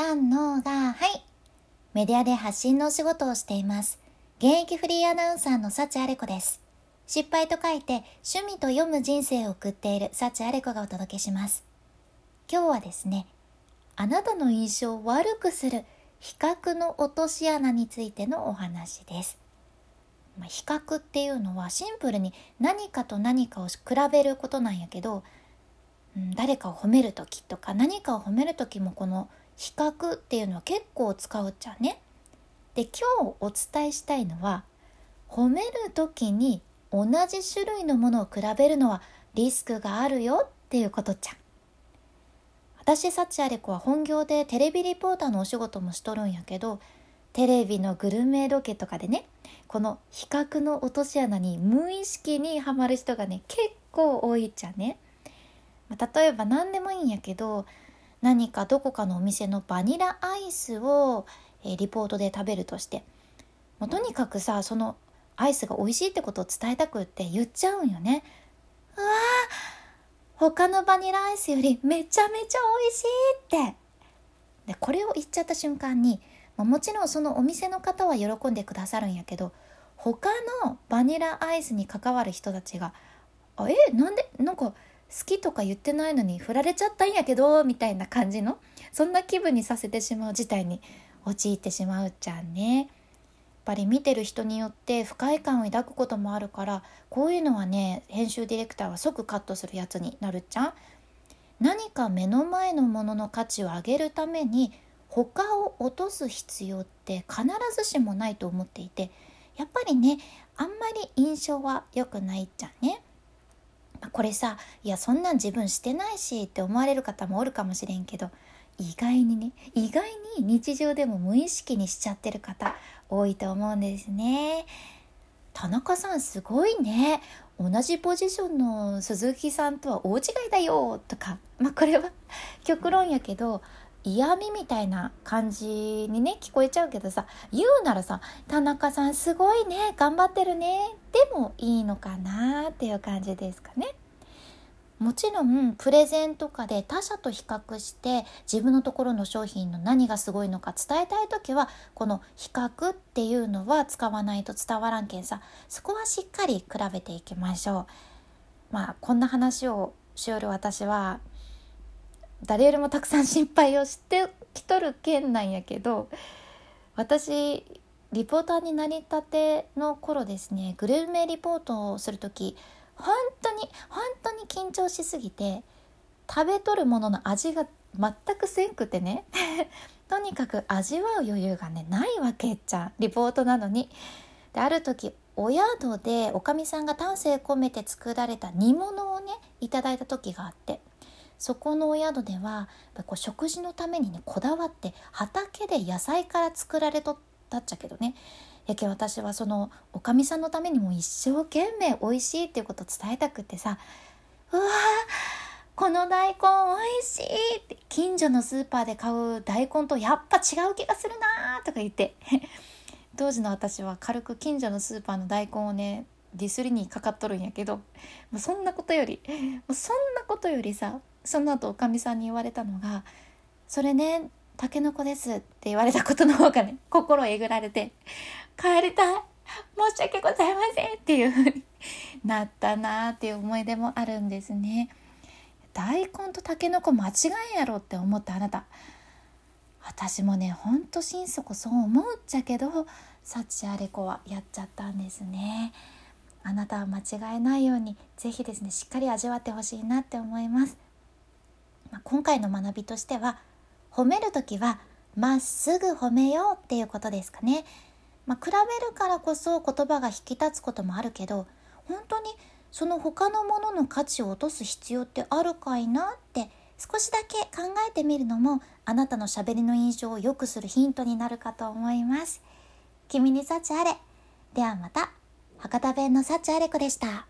三のがはい。メディアで発信のお仕事をしています。現役フリーアナウンサーの幸あれ子です。失敗と書いて趣味と読む人生を送っている幸あれ子がお届けします。今日はですねあなたの印象を悪くする比較の落とし穴についてのお話です。ま比較っていうのはシンプルに何かと何かを比べることなんやけど、うん、誰かを褒める時とか何かを褒める時もこの比較っていうのは結構使うっちゃね。で今日お伝えしたいのは褒める時に同じ種類のものを比べるのはリスクがあるよっていうことじゃん。私幸あれ子は本業でテレビリポーターのお仕事もしとるんやけどテレビのグルメロケとかでねこの比較の落とし穴に無意識にはまる人がね結構多いっちゃね。例えば何でもいいんやけど何かどこかのお店のバニラアイスを、えー、リポートで食べるとしてもうとにかくさそのアイスが美味しいってことを伝えたくって言っちゃうんよね。うわ他のバニラアイスよりめちゃめちゃ美味しいってでこれを言っちゃった瞬間にもちろんそのお店の方は喜んでくださるんやけど他のバニラアイスに関わる人たちが「あえなんでなんか好きとか言ってないのに振られちゃったんやけどみたいな感じのそんな気分にさせてしまう事態に陥ってしまうじゃんね。やっぱり見てる人によって不快感を抱くこともあるからこういうのはね編集ディレクターは即カットするやつになるじゃん。何か目の前のものの価値を上げるために他を落とす必要って必ずしもないと思っていてやっぱりねあんまり印象は良くないじゃんね。これさいやそんなん自分してないしって思われる方もおるかもしれんけど意外にね意外に日常でも無意識にしちゃってる方多いと思うんですね。田中さんすごいね同じポジションの鈴木さんとは大違いだよとかまあこれは 極論やけど嫌味みたいな感じにね聞こえちゃうけどさ言うならさ「田中さんすごいね頑張ってるね」でもいいのかなっていう感じですかね。もちろんプレゼンとかで他社と比較して自分のところの商品の何がすごいのか伝えたい時はこの比較っていうのは使わないと伝わらんけんさそこはしっかり比べていきましょう。まあこんな話をしよる私は誰よりもたくさん心配をしてきとる件なんやけど私リポーターになりたての頃ですねグルメリポートをする時本当に本当に緊張しすぎて食べとるものの味が全くせんくてね とにかく味わう余裕がねないわけじゃんリポートなのに。である時お宿でおかみさんが丹精込めて作られた煮物をねいただいた時があってそこのお宿ではこう食事のためにねこだわって畑で野菜から作られとったっちゃけどねやけ私はそのおかみさんのためにも一生懸命美味しいっていうことを伝えたくってさ「うわこの大根美味しい!」って近所のスーパーで買う大根とやっぱ違う気がするなとか言って 当時の私は軽く近所のスーパーの大根をねディスりにかかっとるんやけどもうそんなことよりもうそんなことよりさその後おかみさんに言われたのが「それねたけのこです」って言われたことの方がね 心えぐられて「帰りたい申し訳ございません」っていう風になったなーっていう思い出もあるんですね。大根とたけのこ間違いやろって思ったあなた。私もねほんと心底そう思うっちゃけど幸あれ子はやっちゃったんですね。あなたは間違えないように是非ですねしっかり味わってほしいなって思います。まあ、今回の学びとしては褒める時はまっすぐ褒めようっていうことですかね。まあ、比べるからこそ言葉が引き立つこともあるけど本当にその他のものの価値を落とす必要ってあるかいなって少しだけ考えてみるのもあなたのしゃべりの印象を良くするヒントになるかと思います。君に幸あれ。ではまた。博多弁の幸あれ子でした。